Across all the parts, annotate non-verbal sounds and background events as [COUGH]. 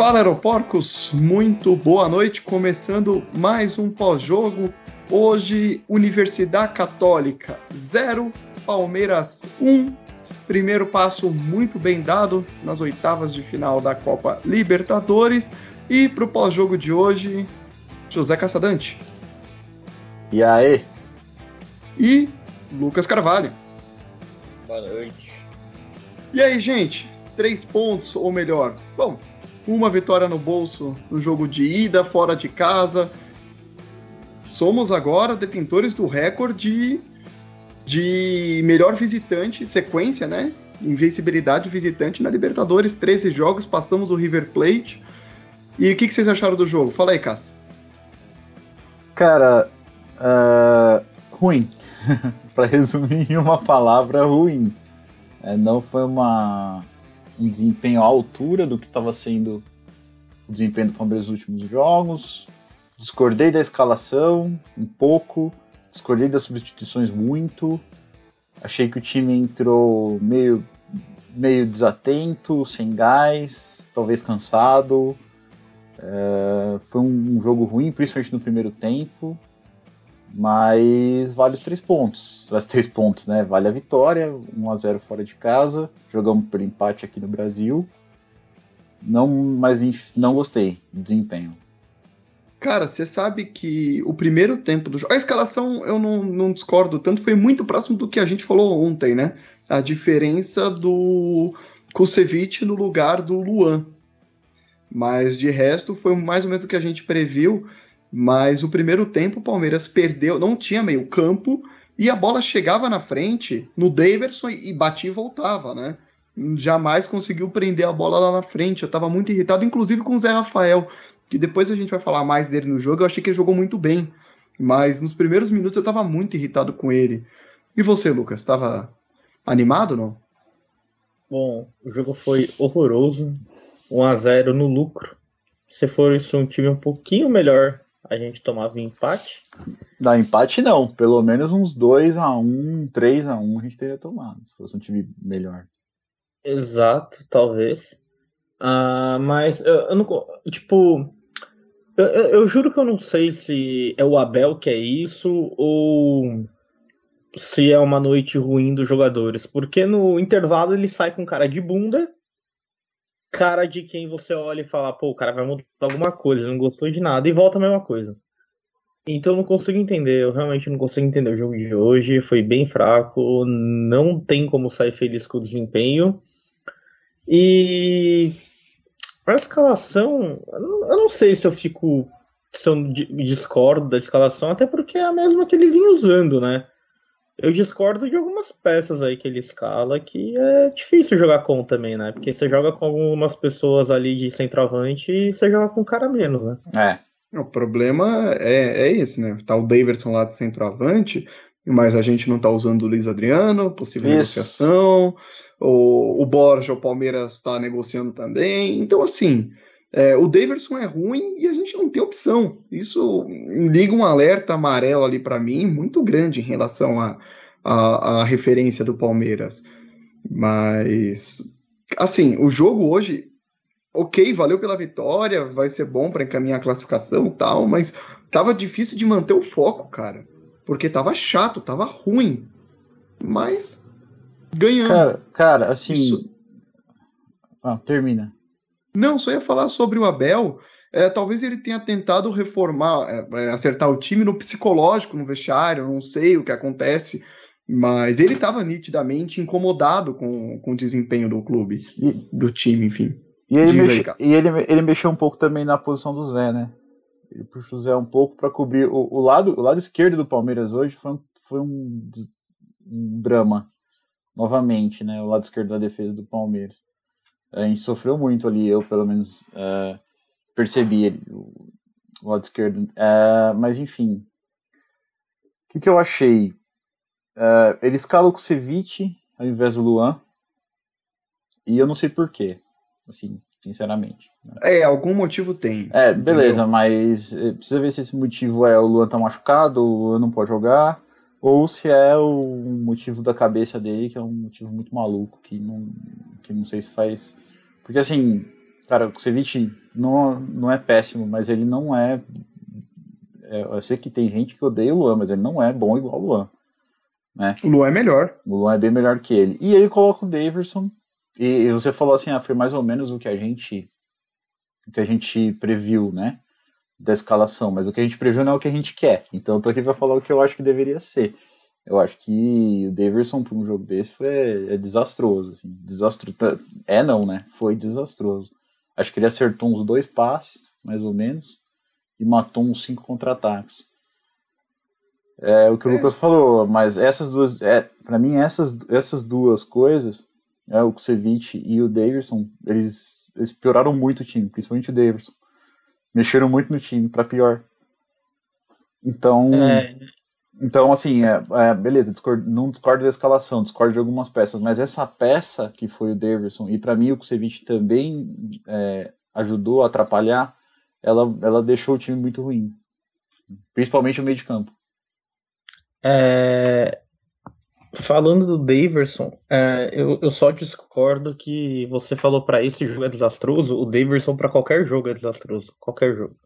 Fala Aeroporcos, muito boa noite, começando mais um pós-jogo. Hoje, Universidade Católica 0, Palmeiras 1. Primeiro passo muito bem dado nas oitavas de final da Copa Libertadores. E para o pós-jogo de hoje, José Caçadante. E aí? E Lucas Carvalho. Boa noite. E aí, gente? Três pontos, ou melhor, bom, uma vitória no bolso no jogo de ida, fora de casa. Somos agora detentores do recorde de melhor visitante, sequência, né? Invencibilidade visitante na Libertadores, 13 jogos, passamos o River Plate. E o que, que vocês acharam do jogo? Fala aí, Cássio. Cara, uh, ruim. [LAUGHS] para resumir em uma palavra, ruim. É, não foi uma, um desempenho à altura do que estava sendo o desempenho do Palmeiras nos últimos jogos. Discordei da escalação um pouco, discordei das substituições muito. Achei que o time entrou meio, meio desatento, sem gás, talvez cansado. É, foi um jogo ruim, principalmente no primeiro tempo. Mas vale os três pontos. [LAUGHS] Os três pontos, né? Vale a vitória, 1 a 0 fora de casa. Jogamos por empate aqui no Brasil. Não, mas não gostei do desempenho. Cara, você sabe que o primeiro tempo do jogo. A escalação eu não, não discordo tanto, foi muito próximo do que a gente falou ontem, né? A diferença do Kusevich no lugar do Luan. Mas de resto foi mais ou menos o que a gente previu. Mas o primeiro tempo o Palmeiras perdeu, não tinha meio campo e a bola chegava na frente no Daverson e batia e voltava, né? Jamais conseguiu prender a bola lá na frente. Eu estava muito irritado, inclusive com o Zé Rafael, que depois a gente vai falar mais dele no jogo. Eu achei que ele jogou muito bem, mas nos primeiros minutos eu estava muito irritado com ele. E você, Lucas, estava animado não? Bom, o jogo foi horroroso, 1 a 0 no lucro. Se for isso um time um pouquinho melhor, a gente tomava empate? Não, empate não. Pelo menos uns 2 a 1 3 a 1 a gente teria tomado, se fosse um time melhor. Exato, talvez. Uh, mas eu, eu, não. Tipo. Eu, eu, juro que eu não sei se é o Abel que é isso ou se é uma noite ruim dos jogadores. Porque no intervalo ele sai com cara de bunda cara de quem você olha e fala, pô, o cara vai mudar alguma coisa, não gostou de nada, e volta a mesma coisa. Então eu não consigo entender, eu realmente não consigo entender o jogo de hoje, foi bem fraco, não tem como sair feliz com o desempenho. E a escalação, eu não sei se eu fico, se eu discordo da escalação, até porque é a mesma que ele vinha usando, né? Eu discordo de algumas peças aí que ele escala que é difícil jogar com também, né? Porque você joga com algumas pessoas ali de centroavante e você joga com um cara menos, né? É. O problema é, é esse, né? Tá o Daverson lá de centroavante, mas a gente não tá usando o Luiz Adriano, possível Isso. negociação. O, o Borja, o Palmeiras está negociando também. Então, assim, é, o Daverson é ruim e a gente não tem opção. Isso liga um alerta amarelo ali para mim muito grande em relação à a, a, a, referência do Palmeiras. Mas, assim, o jogo hoje, ok, valeu pela vitória, vai ser bom para encaminhar a classificação e tal, mas tava difícil de manter o foco, cara. Porque tava chato, tava ruim. Mas ganhando. Cara, cara assim. Isso... Ah, termina. Não, só ia falar sobre o Abel. É, talvez ele tenha tentado reformar, é, é, acertar o time no psicológico, no vestiário, não sei o que acontece, mas ele estava nitidamente incomodado com, com o desempenho do clube, do time, enfim. E, ele, mexe, e ele, ele mexeu um pouco também na posição do Zé, né? Ele puxou o Zé um pouco para cobrir. O, o, lado, o lado esquerdo do Palmeiras hoje foi um, foi um, um drama, novamente, né? O lado esquerdo da defesa do Palmeiras. A gente sofreu muito ali, eu pelo menos uh, percebi ele, o, lado esquerdo. Uh, mas enfim. O que, que eu achei? Uh, ele escala o Kusevich ao invés do Luan. E eu não sei porquê. Assim, sinceramente. Né? É, algum motivo tem. É, beleza, entendeu? mas precisa ver se esse motivo é o Luan tá machucado, o Luan não pode jogar, ou se é o motivo da cabeça dele, que é um motivo muito maluco, que não, que não sei se faz. Porque assim, Cara, o Kusevich não, não é péssimo, mas ele não é, é, Eu sei que tem gente que odeia o Luan, mas ele não é bom igual o Luan. Né? O Luan é melhor. O Luan é bem melhor que ele. E ele coloca o Daverson. E, e você falou assim, ah, foi mais ou menos o que a gente o que a gente previu, né? Da escalação, mas o que a gente previu não é o que a gente quer. Então eu tô aqui pra falar o que eu acho que deveria ser. Eu acho que o Daverson para um jogo desse foi é desastroso. Assim, desastro, é não, né? Foi desastroso. Acho que ele acertou uns dois passes, mais ou menos, e matou uns cinco contra-ataques. É o que o é. Lucas falou, mas essas duas, é, para mim essas, essas duas coisas, é, o Kusevich e o Davidson, eles, eles pioraram muito o time, principalmente o Davidson. Mexeram muito no time para pior. Então, é. então assim, é, é beleza, não discordo da escalação, discordo de algumas peças, mas essa peça que foi o Davidson e para mim o Kusevich também é, ajudou a atrapalhar, ela, ela deixou o time muito ruim, principalmente o meio de campo. É, falando do Daverson, é, eu, eu, só discordo que você falou para esse jogo é desastroso. O Daverson para qualquer jogo é desastroso. Qualquer jogo.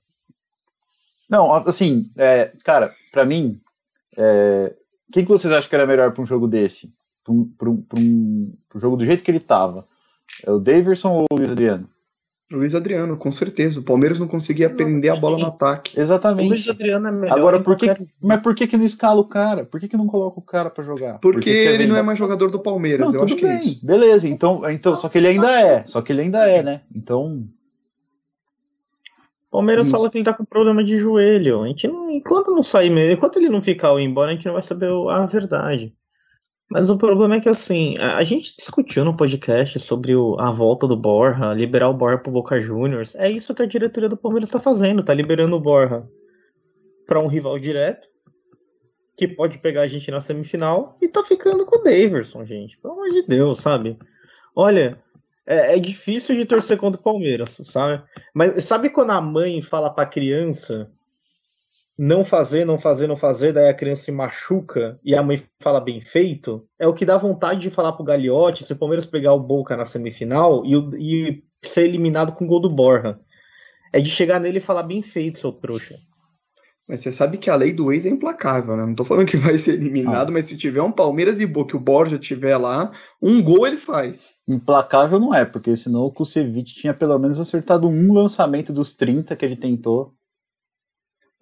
Não, assim, é, cara, para mim, é, quem que vocês acham que era melhor para um jogo desse? Para um, um, um, jogo do jeito que ele tava? É o Daverson ou o Luiz Adriano? Luiz Adriano, com certeza. O Palmeiras não conseguia não, prender a bola no ataque. Exatamente. O Luiz Adriano é melhor. Agora, por que, mas por que, que não escala o cara? Por que, que não coloca o cara para jogar? Porque, Porque ele não é mais jogador do Palmeiras. Não, eu acho que é bem. é isso. Beleza, então, então só que ele ainda é. Só que ele ainda é, né? Então. Palmeiras fala que ele tá com problema de joelho. A gente não, enquanto não sair, enquanto ele não ficar ou embora, a gente não vai saber a verdade. Mas o problema é que, assim, a, gente discutiu no podcast sobre o, a volta do Borja, liberar o Borja pro Boca Juniors. É isso que a diretoria do Palmeiras tá fazendo, tá liberando o Borja para um rival direto, que pode pegar a gente na semifinal, e tá ficando com o Daverson, gente. Pelo amor de Deus, sabe? Olha, é, é, difícil de torcer contra o Palmeiras, sabe? Mas sabe quando a mãe fala pra criança não fazer, não fazer, não fazer, daí a criança se machuca e a mãe fala bem feito, é o que dá vontade de falar pro Gagliotti se o Palmeiras pegar o Boca na semifinal e, e ser eliminado com o gol do Borja. É de chegar nele e falar bem feito, seu trouxa. Mas você sabe que a lei do ex é implacável, né? Não tô falando que vai ser eliminado, ah. mas se tiver um Palmeiras e Boca, que o Borja tiver lá, um gol ele faz. Implacável não é, porque senão o Kusevich tinha pelo menos acertado um lançamento dos 30 que ele tentou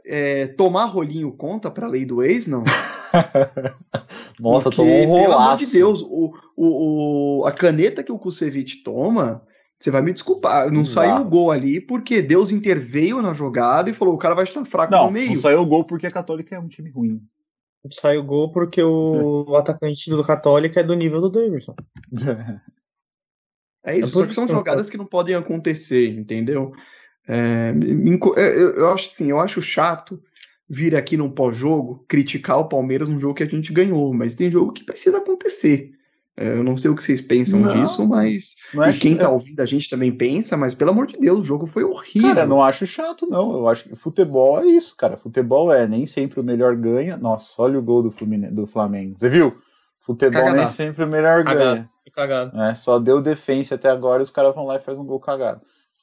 é, tomar rolinho conta para a lei do ex, não? [LAUGHS] Nossa, Porque, tomou um rolaço. Pelo amor de Deus, o, o, o, a caneta que o Kusevich toma, você vai me desculpar, não saiu o gol ali porque Deus interveio na jogada e falou, o cara vai estar fraco não, no meio. Não saiu o gol porque a Católica é um time ruim. Saiu o gol porque o, o atacante do Católica é do nível do Davidson. [LAUGHS] é isso, é só que são jogadas que não podem acontecer, entendeu? É, eu acho assim, eu acho chato vir aqui num pós-jogo criticar o Palmeiras num jogo que a gente ganhou, mas tem jogo que precisa acontecer. É, eu não sei o que vocês pensam não, disso, mas. e quem tá ouvindo a gente também pensa, mas pelo amor de Deus, o jogo foi horrível. Cara, não acho chato, não. Eu acho que futebol é isso, cara. Futebol é nem sempre o melhor ganha. Nossa, olha o gol do, Fluminense, do Flamengo. Você viu? Futebol cagadaço. nem sempre o melhor ganha. Cagado. É, só deu defensa até agora e os caras vão lá e fazem um gol cagado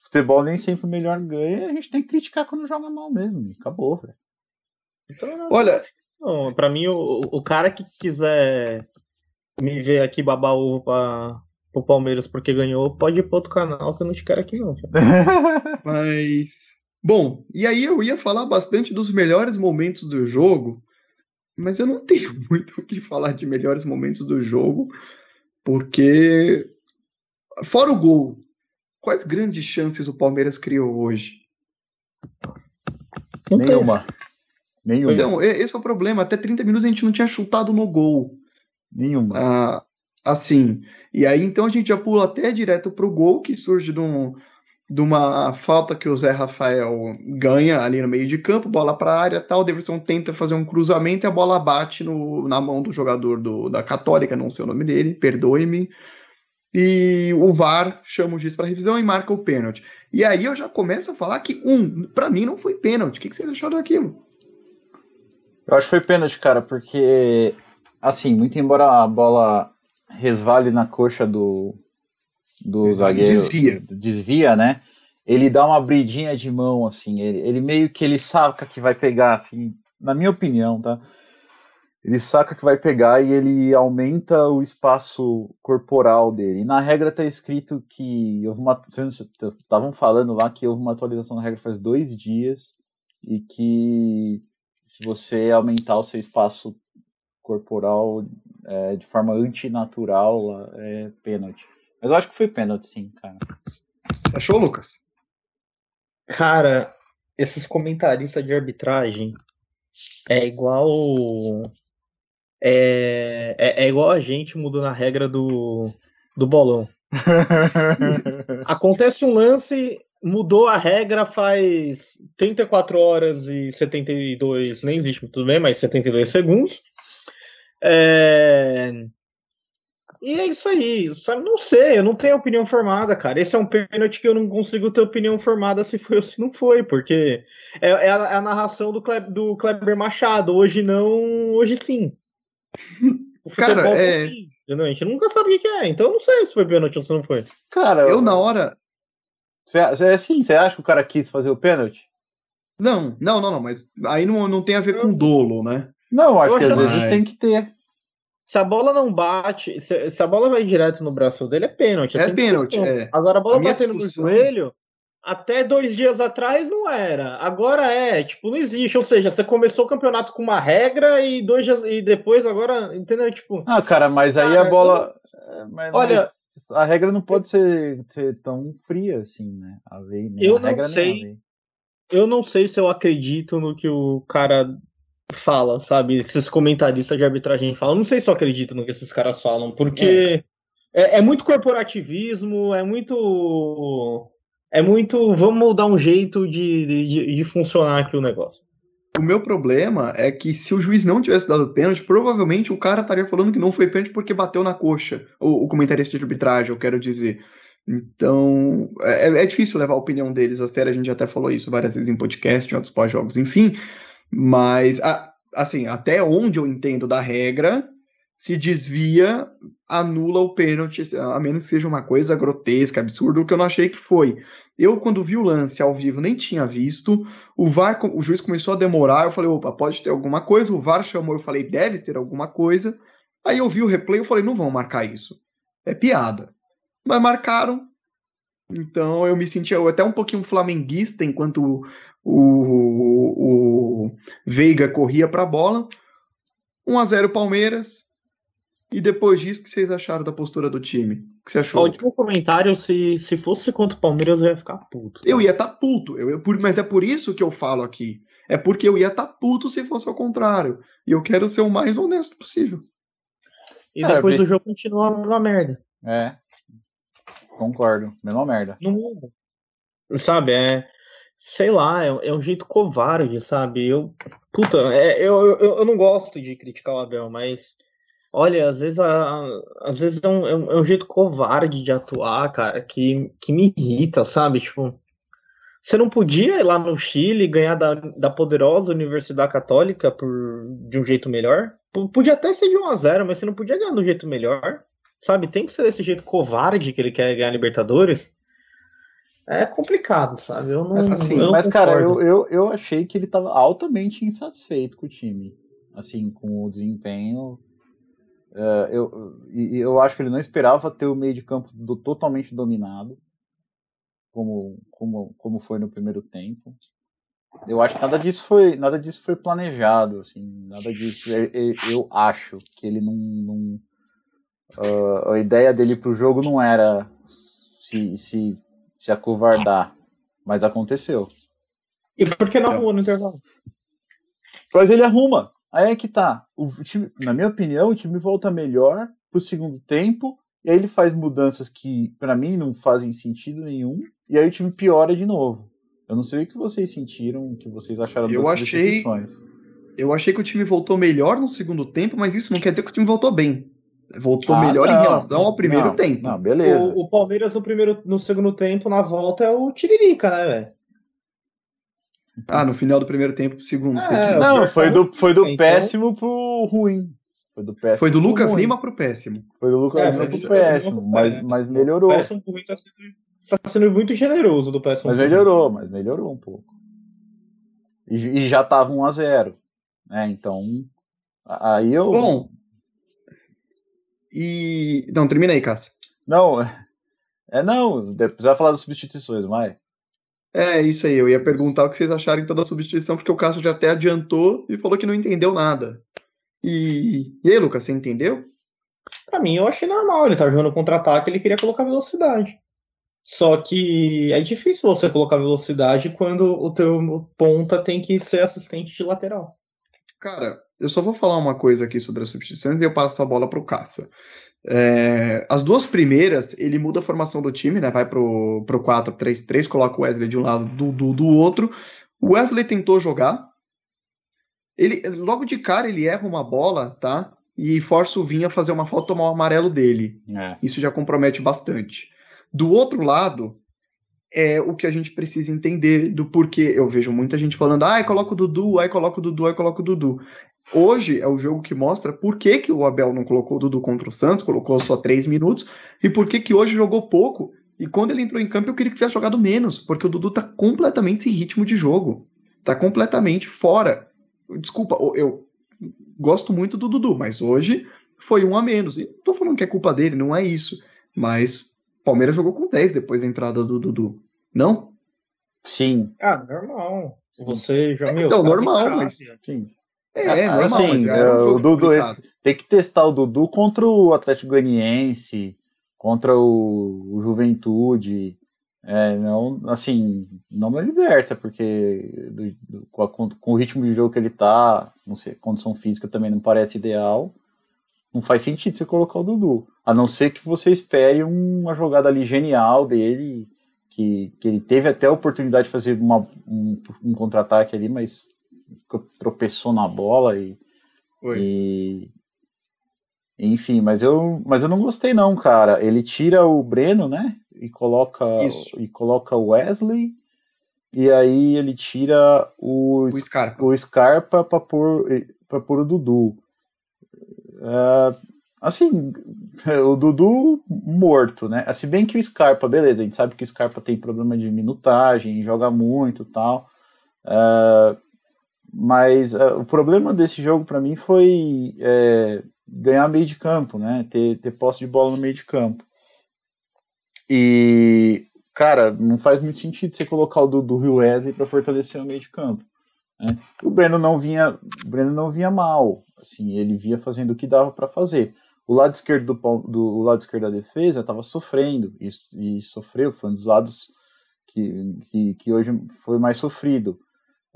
futebol nem sempre o melhor ganha, a gente tem que criticar quando joga mal mesmo. Acabou, velho. Então, Olha. Não, pra mim, o, o cara que quiser me ver aqui babar ovo pra, pro Palmeiras porque ganhou, pode ir pro outro canal que eu não te quero aqui, não. [LAUGHS] mas. Bom, e aí eu ia falar bastante dos melhores momentos do jogo, mas eu não [LAUGHS] tenho muito o que falar de melhores momentos do jogo, porque. Fora o gol Quais grandes chances o Palmeiras criou hoje? Nenhuma. Nenhuma. Então, esse é o problema. Até 30 minutos a gente não tinha chutado no gol. Nenhuma. Ah, assim. E aí, então, a gente já pula até direto pro gol, que surge de, um, de uma falta que o Zé Rafael ganha ali no meio de campo, bola para a área tal. O Davidson tenta fazer um cruzamento e a bola bate no, na mão do jogador do, da Católica, não sei o nome dele, perdoe-me e o VAR chama o juiz para revisão e marca o pênalti. E aí eu já começo a falar que, um, para mim não foi pênalti. O que, que vocês acharam daquilo? Eu acho que foi pênalti, cara, porque, assim, muito embora a bola resvale na coxa do, do zagueiro. Desvia. Desvia, né? ele dá uma bridinha de mão, assim, ele, ele meio que ele saca que vai pegar, assim, na minha opinião, tá? Ele saca que vai pegar e ele aumenta o espaço corporal dele. E na regra tá escrito que houve uma. Estavam falando lá que houve uma atualização na regra faz dois dias e que se você aumentar o seu espaço corporal é, de forma antinatural, é pênalti. Mas eu acho que foi pênalti, sim, cara. Você achou, Lucas? Cara, esses comentaristas de arbitragem é igual. É, é, é igual a gente mudando a regra do, do bolão. [LAUGHS] Acontece um lance, mudou a regra faz 34 horas e 72, nem existe tudo bem, mas 72 segundos. É, e é isso aí, sabe? Não sei, eu não tenho opinião formada, cara. Esse é um pênalti que eu não consigo ter opinião formada se foi ou se não foi, porque é, é, a, é a, narração do, Kleber, do Kleber Machado. Hoje não, hoje sim. O cara, é... Sim, a gente nunca sabe o que é, então eu não sei se foi pênalti ou se não foi. Cara, eu, eu na hora. Você, é assim, você acha que o cara quis fazer o pênalti? Não, não, não, não, mas aí não, não tem a ver com dolo, né? Não, acho eu que às vezes tem que ter. Se a bola não bate, se, se, a bola vai direto no braço dele, é pênalti. É, é pênalti, é. Agora a bola a batendo discussão... no joelho, até dois dias atrás não era. Agora é, tipo, não existe. Ou seja, você começou o campeonato com uma regra e dois dias e depois agora, entendeu? Tipo. Ah, cara, mas aí cara, a bola. Eu... É, mas, olha, mas a regra não pode ser, ser tão fria assim, né? A lei, né? Eu a não sei. Eu não sei se eu acredito no que o cara fala, sabe? Esses comentaristas de arbitragem falam. Não sei se eu acredito no que esses caras falam, porque é, é, é muito corporativismo, é muito. É muito. Vamos dar um jeito de, de, de funcionar aqui o negócio. O meu problema é que se o juiz não tivesse dado pênalti, provavelmente o cara estaria falando que não foi pênalti porque bateu na coxa. O, o comentarista de arbitragem, eu quero dizer. Então, é, é, difícil levar a opinião deles a sério. A gente até falou isso várias vezes em podcast, em outros pós-jogos, enfim. Mas, assim, até onde eu entendo da regra, se desvia, anula o pênalti, a menos que seja uma coisa grotesca, absurda, o que eu não achei que foi. Eu, quando vi o lance ao vivo, nem tinha visto. O VAR, o juiz começou a demorar. Eu falei, opa, pode ter alguma coisa. O VAR chamou, eu falei, deve ter alguma coisa. Aí eu vi o replay, eu falei, não vão marcar isso. É piada. Mas marcaram. Então eu me senti até um pouquinho flamenguista enquanto o, o Veiga corria para a bola. 1 a 0 Palmeiras. E depois disso, o que vocês acharam da postura do time? O que você achou? O último comentário, se, se fosse contra o Palmeiras, eu ia ficar puto. Tá? Eu ia estar tá puto, eu, eu, mas é por isso que eu falo aqui. É porque eu ia estar tá puto se fosse ao contrário. E eu quero ser o mais honesto possível. E depois do jogo continua uma merda. É. Concordo. Mesma merda. Não muda. Sabe, é sei lá, é, é, um jeito covarde, sabe? Eu, puta, é, eu, eu, eu não gosto de criticar o Abel, mas olha, às vezes, a, às vezes é um, é um, é um jeito covarde de atuar, cara, que, que me irrita, sabe? Tipo, você não podia ir lá no Chile ganhar da, da poderosa Universidade Católica por, de um jeito melhor? P podia até ser de 1 a 0 mas você não podia ganhar de um jeito melhor, sabe? Tem que ser desse jeito covarde que ele quer ganhar Libertadores é complicado, sabe? Eu não, mas, assim, eu mas cara, eu, eu, eu achei que ele estava altamente insatisfeito com o time, assim, com o desempenho. Uh, eu, eu acho que ele não esperava ter o meio de campo do, totalmente dominado, como, como, como foi no primeiro tempo. Eu acho que nada disso foi, nada disso foi planejado, assim, nada disso. Eu, eu acho que ele não, não uh, a ideia dele para o jogo não era se, se se acovardar. Mas aconteceu. E por que não arrumou no intervalo? Mas ele arruma. Aí é que tá. O time, na minha opinião, o time volta melhor pro segundo tempo. E aí ele faz mudanças que, para mim, não fazem sentido nenhum. E aí o time piora de novo. Eu não sei o que vocês sentiram, o que vocês acharam eu das achei, Eu achei que o time voltou melhor no segundo tempo, mas isso não quer dizer que o time voltou bem. Voltou ah, melhor não, em relação ao primeiro não, tempo. Não, beleza. O, o, Palmeiras no, primeiro, no segundo tempo, na volta, é o Tiririca, né, velho? Ah, no final do primeiro tempo, pro segundo. É, não, foi do, foi do então... péssimo pro ruim. Foi do, péssimo foi do Lucas ruim. Lima pro péssimo. Foi do Lucas é, Lima pro péssimo, mas, mas melhorou. O péssimo pro ruim tá sempre, está sendo muito generoso do PS1. Mas melhorou, mas melhorou um pouco. E, e já tava 1 a 0 né? Então, aí eu. Bom. E. Então, termina aí, Cássio. Não, é não, depois vai falar das substituições, vai. É, isso aí, eu ia perguntar o que vocês acharam então da substituição, porque o Cássio já até adiantou e falou que não entendeu nada. E, e aí, Lucas, você entendeu? Pra mim, eu achei normal. Ele tá jogando contra-ataque, ele queria colocar velocidade. Só que é difícil você colocar velocidade quando o teu ponta tem que ser assistente de lateral. Cara, eu só vou falar uma coisa aqui sobre as substituições e eu passo a bola pro Caça. É, as duas primeiras, ele muda a formação do time, né? Vai pro, pro 4-3-3, coloca o Wesley de um lado, do, do, do outro. O Wesley tentou jogar. Ele, logo de cara, ele erra uma bola, tá? E força o Vinha a fazer uma falta tomar o amarelo dele. É. Isso já compromete bastante. Do outro lado, é o que a gente precisa entender do porquê. Eu vejo muita gente falando, ai, coloca o Dudu, ai, coloca o Dudu, ai, coloca o Dudu. Hoje é o jogo que mostra por que, que o Abel não colocou o Dudu contra o Santos, colocou só três minutos, e por que, que hoje jogou pouco. E quando ele entrou em campo, eu queria que tivesse jogado menos, porque o Dudu tá completamente sem ritmo de jogo. Tá completamente fora. Desculpa, eu gosto muito do Dudu, mas hoje foi um a menos. E não tô falando que é culpa dele, não é isso. Mas Palmeiras jogou com 10 depois da entrada do Dudu. Não? Sim. Ah, normal. Você já é, Então, normal, mas. Sim. É, é normal, assim, é um o Dudu tem que testar o Dudu contra o Atlético Goianiense, contra o, o Juventude. É, não, assim, não me liberta, porque do, do, com, a, com, o ritmo de jogo que ele tá, não sei, condição física também não parece ideal. Não faz sentido você colocar o Dudu. A não ser que você espere uma jogada ali genial dele, que, que ele teve até a oportunidade de fazer uma, um, um contra-ataque ali, mas tropeçou na bola e, e, enfim, mas eu, mas eu não gostei não, cara. Ele tira o Breno, né? E coloca Isso. e coloca o Wesley e aí ele tira o, o Scarpa, o Scarpa para pôr para pôr o Dudu. Uh, assim, [LAUGHS] o Dudu morto, né? Se bem que o Scarpa, beleza, a gente sabe que o Scarpa tem problema de minutagem, joga muito tal. Uh, mas uh, o problema desse jogo para mim foi é, ganhar meio de campo, né? Ter, ter posse de bola no meio de campo. E, cara, não faz muito sentido você colocar o Dudu e o Wesley para fortalecer o meio de campo. Né? O Breno não vinha, o Breno não vinha mal, assim, ele via fazendo o que dava para fazer. O lado esquerdo do, do lado esquerdo da defesa estava sofrendo e, e, sofreu, foi um dos lados que, que, que hoje foi mais sofrido.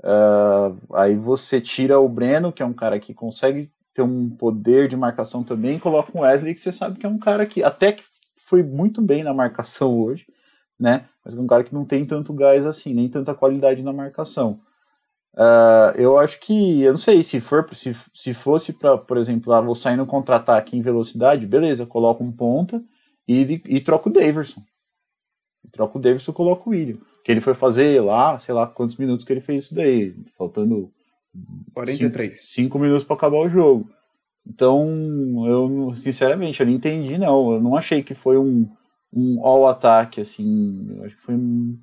Uh, aí você tira o Breno, que é um cara que consegue ter um poder de marcação também, coloca o Wesley, que você sabe que é um cara que até que foi muito bem na marcação hoje, né? Mas é um cara que não tem tanto gás assim, nem tanta qualidade na marcação. Uh, eu acho que, eu não sei, se for se, se fosse para, por exemplo, ah, vou sair no contra-ataque em velocidade, beleza, coloco um ponta e, e troco o Daverson. E troco o Daverson e coloco o William. Que ele foi fazer lá, sei lá quantos minutos que ele fez isso daí, faltando 43. 5 minutos para acabar o jogo. Então, eu sinceramente, eu não entendi, não. Eu não achei que foi um, um all-ataque, assim. Eu acho que foi um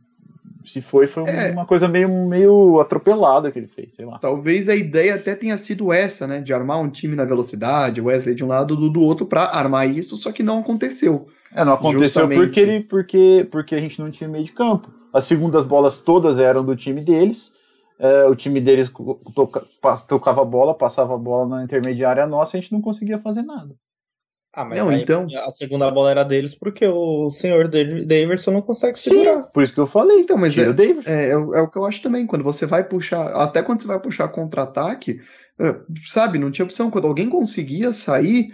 se foi, foi é, uma coisa meio, meio atropelada que ele fez, sei lá. Talvez a ideia até tenha sido essa, né? De armar um time na velocidade, Wesley de um lado, do, do outro, para armar isso, só que não acontecou. É, não aconteceu porque, ele, porque, porque a gente não tinha meio de campo. As segundas bolas todas eram do time deles. É, o time deles toca, tocava a bola, passava a bola na intermediária nossa, a gente não conseguia fazer nada. Ah, mas não, então... a segunda bola era deles porque o senhor Davidson não consegue segurar. Sim, por isso que eu falei. Então, mas é, é, é, é, o que eu acho também. Quando você vai puxar, até quando você vai puxar contra-ataque, é, sabe, não tinha opção. Quando alguém conseguia sair,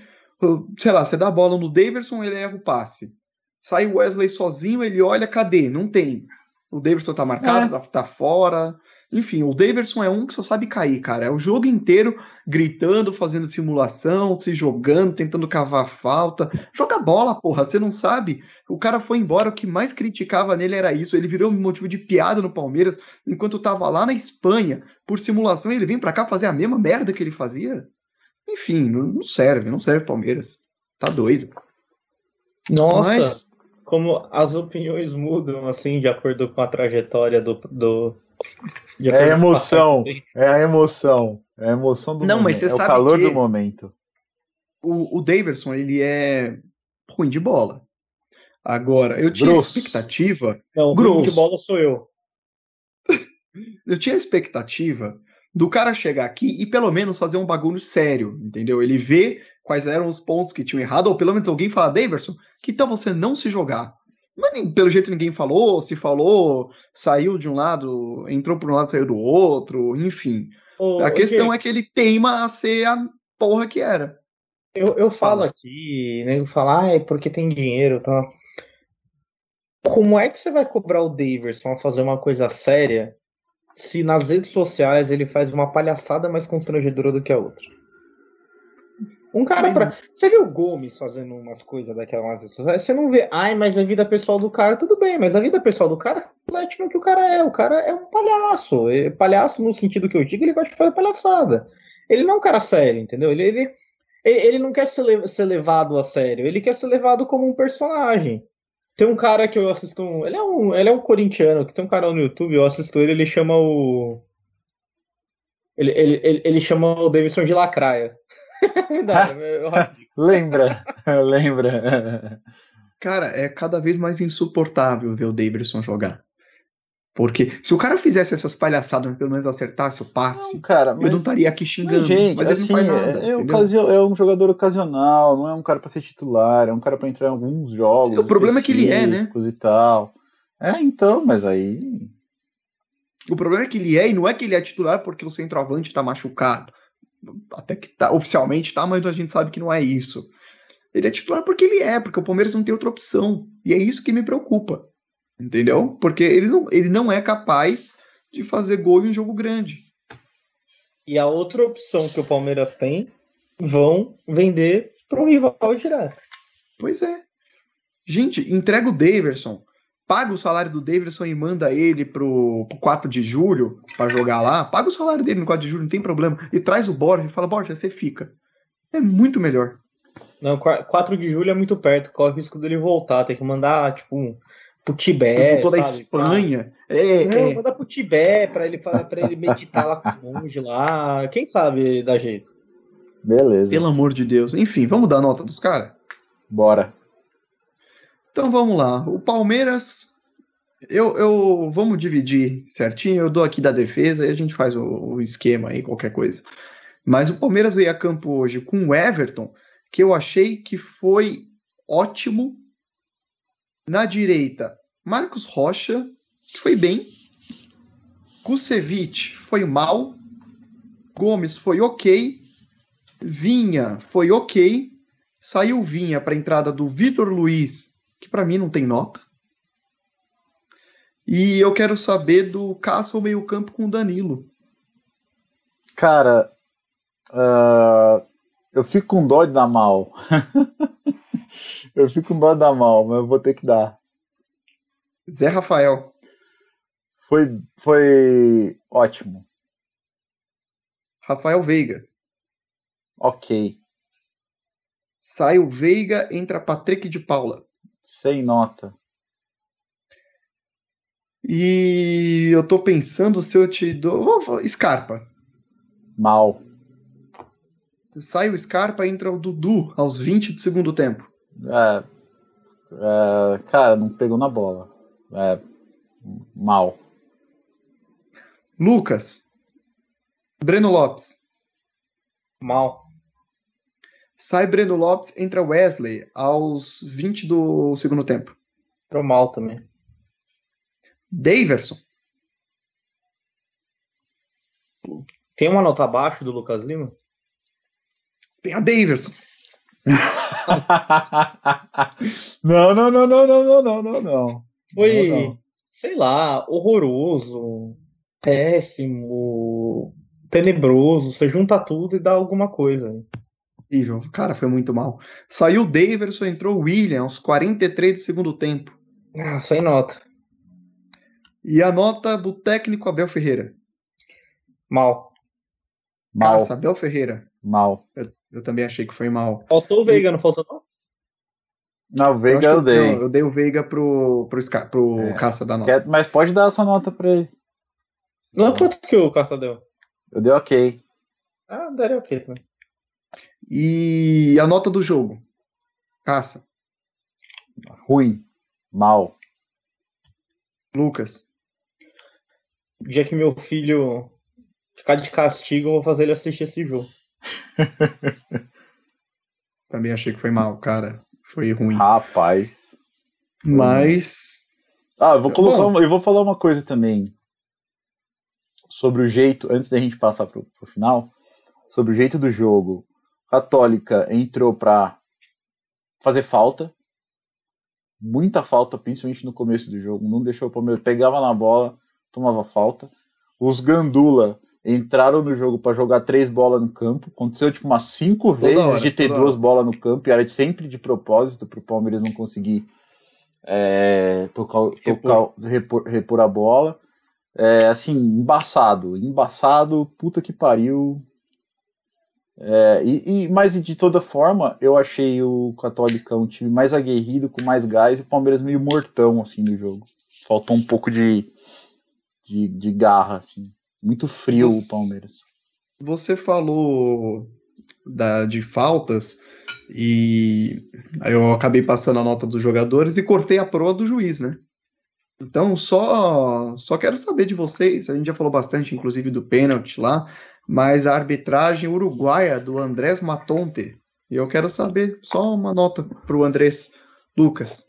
sei lá, você dá a bola no Davidson, ele erra o passe. Sai o Wesley sozinho, ele olha, cadê? Não tem. O Davidson tá marcado, é. tá, tá fora. Enfim, o Daverson é um que só sabe cair, cara. É o jogo inteiro gritando, fazendo simulação, se jogando, tentando cavar falta. Joga bola, porra, você não sabe? O cara foi embora, o que mais criticava nele era isso. Ele virou um motivo de piada no Palmeiras, enquanto tava lá na Espanha, por simulação, ele vem para cá fazer a mesma merda que ele fazia. Enfim, não serve, não serve Palmeiras. Tá doido. Nossa. Mas... como as opiniões mudam, assim, de acordo com a trajetória do. do é a emoção. É a emoção. É a emoção do Não, momento. mas você é o calor do momento. O, o Daverson, ele é ruim de bola. Agora, eu tinha Grosso. expectativa. Não, Grosso. ruim de bola sou eu. [LAUGHS] Eu tinha expectativa do cara chegar aqui e pelo menos fazer um bagulho sério, entendeu? Ele vê quais eram os pontos que tinham errado, ou pelo menos alguém falar, Daverson, que tal você não se jogar? Mas pelo jeito ninguém falou, se falou, saiu de um lado, entrou por um lado, saiu do outro, enfim. Ô, A questão Diego, é que ele teima a ser a porra que era. Eu, eu falo Fala. aqui, nego fala, ah, é porque tem dinheiro e tal. Como é que você vai cobrar o Daverson a fazer uma coisa séria se nas redes sociais ele faz uma palhaçada mais constrangedora do que a outra? Um cara pra. Você vê o Gomes fazendo umas coisas daquelas você não vê, ai, mas a vida pessoal do cara, tudo bem, mas a vida pessoal do cara reflete no que o cara é. O cara é um palhaço. É palhaço no sentido que eu digo, ele gosta de fazer palhaçada. Ele não é um cara sério, entendeu? Ele, ele, ele não quer ser, ser levado a sério, ele quer ser levado como um personagem. Tem um cara que eu assisto, um- ele é um, ele é um corintiano, que tem um canal no YouTube, eu assisto ele, ele chama o. Ele, ele, ele, ele chama o Davidson de Lacraia. [LAUGHS] [LAUGHS] Lembra? [LAUGHS] Lembra? Cara, é cada vez mais insuportável ver o Davidson jogar. Porque se o cara fizesse essas palhaçadas, mas pelo menos acertasse o passe, Não, cara, eu não mas, estaria aqui mas, xingando. gente, mas assim, não faz nada. é, é é um jogador ocasional, não é um cara pra ser titular, é um cara pra entrar em alguns jogos. O problema é que ele é, né? E tal. É, então, mas aí. O problema é que ele é, e não é que ele é titular porque o centroavante tá machucado. Até que tá, oficialmente tá, mas a gente sabe que não é isso. Ele é titular porque ele é, porque o Palmeiras não tem outra opção. E é isso que me preocupa. Entendeu? Porque ele não, ele não é capaz de fazer gol em um jogo grande. E a outra opção que o Palmeiras tem, vão vender para um rival direto. Pois é. Gente, entrega o Daverson, paga o salário do Daverson e manda ele pro, pro 4 de julho para jogar lá. Paga o salário dele no 4 de julho, não tem problema. E traz o Borja e fala, Borja, você fica. É muito melhor. Não, 4 de julho é muito perto, corre o risco dele voltar, tem que mandar, tipo, pro Tibete. Voltou da sabe? Espanha. É, Não, é. manda pro Tibete pra ele, pra, pra ele meditar lá com os monges lá. Quem sabe dá jeito. Beleza. Pelo amor de Deus. Enfim, vamos dar nota dos caras? Bora. Então vamos lá. O Palmeiras. Eu, eu vamos dividir certinho. Eu dou aqui da defesa e a gente faz o, o esquema aí, qualquer coisa. Mas o Palmeiras veio a campo hoje com o Everton, que eu achei que foi ótimo. Na direita, Marcos Rocha, que foi bem. Kusevich foi mal. Gomes foi ok. Vinha foi ok. Saiu Vinha para a entrada do Vitor Luiz, que para mim não tem nota. E eu quero saber do Cássio meio-campo com o Danilo. Cara, ah, eu fico com dó de dar mal. [LAUGHS] eu fico com dó de dar mal, mas eu vou ter que dar. Zé Rafael. Foi, foi ótimo. Rafael Veiga. Ok. Sai o Veiga, entra Patrick de Paula. Sem nota. E eu tô pensando se eu te dou. Scarpa. Mal. Sai o Scarpa, entra o Dudu aos 20 do segundo tempo. É, é, cara, não pegou na bola. É, mal. Lucas. Breno Lopes. Mal. Sai Breno Lopes, entra Wesley aos 20 do segundo tempo. Pro mal também. Daverson. Tem uma nota abaixo do Lucas Lima? Tem a Daverson. [LAUGHS] não, não, não, não, não, não, não, não. Foi, não, não. sei lá, horroroso, péssimo, tenebroso. Você junta tudo e dá alguma coisa. Horrível. Cara, foi muito mal. Saiu o Daverson, entrou o William aos 43 do segundo tempo. Ah, sem nota. E a nota do técnico Abel Ferreira. Mal. Mal, Caça, Abel Ferreira. mal. Eu também achei que foi mal. Faltou o Veiga, não faltou não? Não, o Veiga eu, eu dei. Não, eu dei o Veiga pro, pro, pro é. Caça da nota. Mas pode dar essa nota pra ele. Não, quanto que o Caça deu? Eu dei ok. Ah, daria ok também. E a nota do jogo? Caça. Ruim. Mal. Lucas. Já que meu filho ficar de castigo, eu vou fazer ele assistir esse jogo. [LAUGHS] Também achei que foi mal, cara. Foi ruim. Rapaz. Mas. Ah, eu vou colocar. Uma, eu vou falar uma coisa também. Sobre o jeito, antes da gente passar pro, pro final, sobre o jeito do jogo. Católica entrou pra fazer falta. Muita falta, principalmente no começo do jogo. Não deixou o Palmeiras. Pegava na bola, tomava falta. Os Gandula entraram no jogo para jogar três bolas no campo. Aconteceu tipo umas cinco toda vezes hora, de ter duas hora. bolas no campo e era sempre de propósito para o Palmeiras não conseguir é, tocar, repor. Tocar, repor, repor a bola. É, assim, embaçado, embaçado, puta que pariu. É, e, e, mas de toda forma, eu achei o Católica um time mais aguerrido, com mais gás, e o Palmeiras meio mortão assim no jogo. Faltou um pouco de, de, de garra, assim. Muito frio você, o Palmeiras. Você falou da, de faltas e aí eu acabei passando a nota dos jogadores e cortei a proa do juiz, né? Então só só quero saber de vocês. A gente já falou bastante, inclusive do pênalti lá, mas a arbitragem uruguaia do Andrés Matonte. E eu quero saber só uma nota pro Andrés Lucas.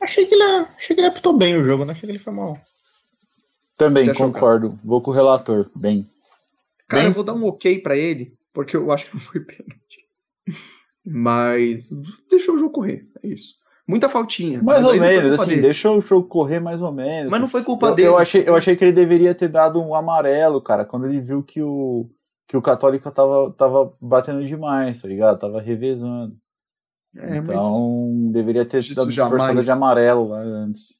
Achei que ele, achei que ele apitou bem o jogo, não achei que ele foi mal. Também concordo. Vou com o relator. Bem. Cara, bem... eu vou dar um ok para ele, porque eu acho que não [LAUGHS] foi pênalti. Mas deixou o jogo correr. É isso. Muita faltinha. Mais ou menos, assim, dele. deixou o jogo correr mais ou menos. Mas não foi culpa eu, dele. Eu achei, eu achei que ele deveria ter dado um amarelo, cara, quando ele viu que o, que o Católica tava, tava batendo demais, tá ligado? Tava revezando. É, então, deveria ter dado jamais... de amarelo lá antes.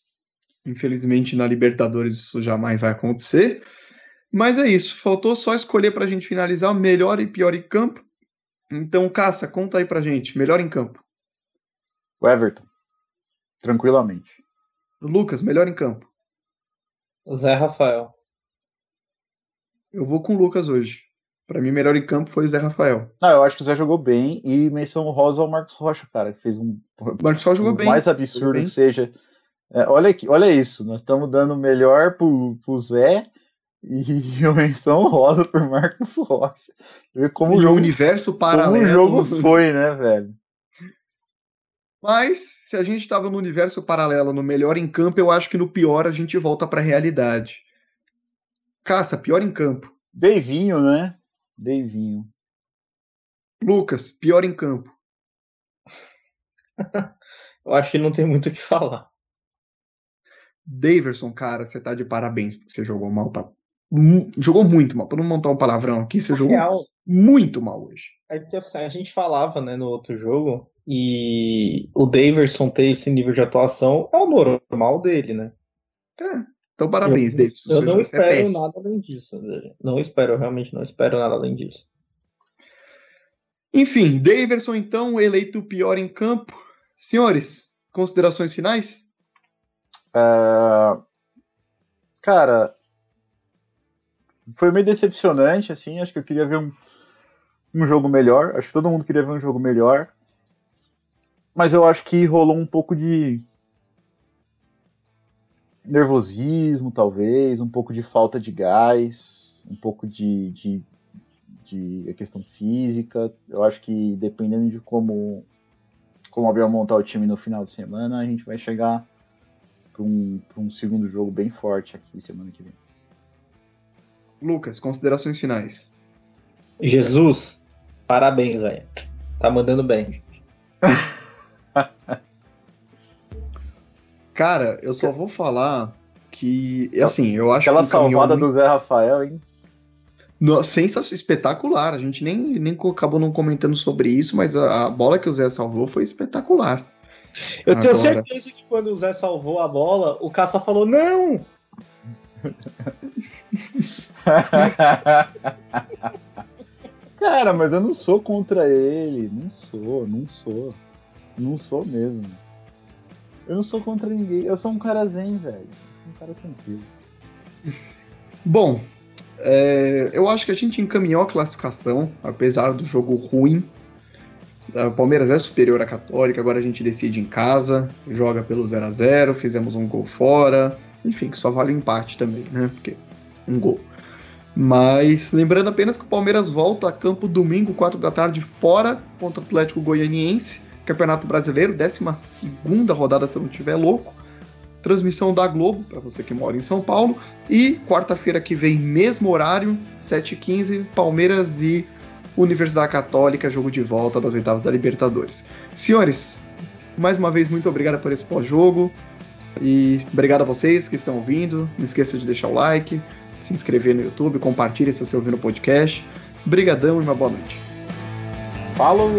Infelizmente, na Libertadores isso jamais vai acontecer. Mas é isso. Faltou só escolher para a gente finalizar melhor e pior em campo. Então, Caça, conta aí pra gente. Melhor em campo. O Everton. Tranquilamente. Lucas, melhor em campo. O Zé Rafael. Eu vou com o Lucas hoje. Para mim, melhor em campo foi o Zé Rafael. Não, eu acho que o Zé jogou bem e menção rosa ao Marcos Rocha, cara, que fez um. O Marcos Rocha jogou bem. mais absurdo que seja é, olha, aqui, olha isso, nós estamos dando o melhor pro, pro Zé e [LAUGHS] a menção rosa pro Marcos Rocha. Como e o jogo, universo paralelo. Como o jogo foi, né, velho? Mas, se a gente estava no universo paralelo, no melhor em campo, eu acho que no pior a gente volta para a realidade. Caça, pior em campo. Deivinho, né? Deivinho. Lucas, pior em campo. [LAUGHS] eu acho que não tem muito o que falar. Daverson, cara, você tá de parabéns, porque você jogou mal pra... Jogou muito mal. Pra não montar um palavrão aqui, você jogou real, muito mal hoje. É que assim, a gente falava, né, no outro jogo, e o Daverson ter esse nível de atuação é o normal dele, né? É. Então, parabéns, eu, Davidson. Eu não é espero é nada além disso. Não espero, realmente não espero nada além disso. Enfim, Daverson, então, eleito pior em campo. Senhores, considerações finais? Uh, cara, foi meio decepcionante, assim. Acho que eu queria ver um, um jogo melhor. Acho que todo mundo queria ver um jogo melhor. Mas eu acho que rolou um pouco de nervosismo, talvez, um pouco de falta de gás, um pouco de, de, de questão física. Eu acho que dependendo de como como o Abel montar o time no final de semana, a gente vai chegar para um, um segundo jogo bem forte aqui semana que vem. Lucas, considerações finais. Jesus, parabéns, velho. Tá mandando bem. [LAUGHS] Cara, eu só vou falar que, assim, eu acho Aquela que salvada do Zé Rafael, hein? No, sensacional, espetacular. A gente nem, nem acabou não comentando sobre isso, mas a, a bola que o Zé salvou foi espetacular. Eu Agora... tenho certeza que quando o Zé salvou a bola, o Caça falou: não! [LAUGHS] Cara, mas eu não sou contra ele. Não sou, não sou. Não sou mesmo. Eu não sou contra ninguém. Eu sou um cara zen, velho. Eu sou um cara tranquilo. [LAUGHS] Bom, é, eu acho que a gente encaminhou a classificação, apesar do jogo ruim. O Palmeiras é superior à Católica, agora a gente decide em casa, joga pelo 0 a 0 fizemos um gol fora. Enfim, que só vale o empate também, né? Porque um gol. Mas lembrando apenas que o Palmeiras volta a campo domingo, 4 da tarde, fora contra o Atlético Goianiense, Campeonato Brasileiro, 12 rodada, se eu não estiver louco. Transmissão da Globo, para você que mora em São Paulo. E quarta-feira que vem, mesmo horário, 7h15, Palmeiras e Universidade Católica, jogo de volta das oitavas da Libertadores. Senhores, mais uma vez, muito obrigado por esse pós-jogo. E obrigado a vocês que estão ouvindo. Não esqueça de deixar o like, se inscrever no YouTube, compartilhe se você ouvindo o podcast. Obrigadão e uma boa noite. Falou!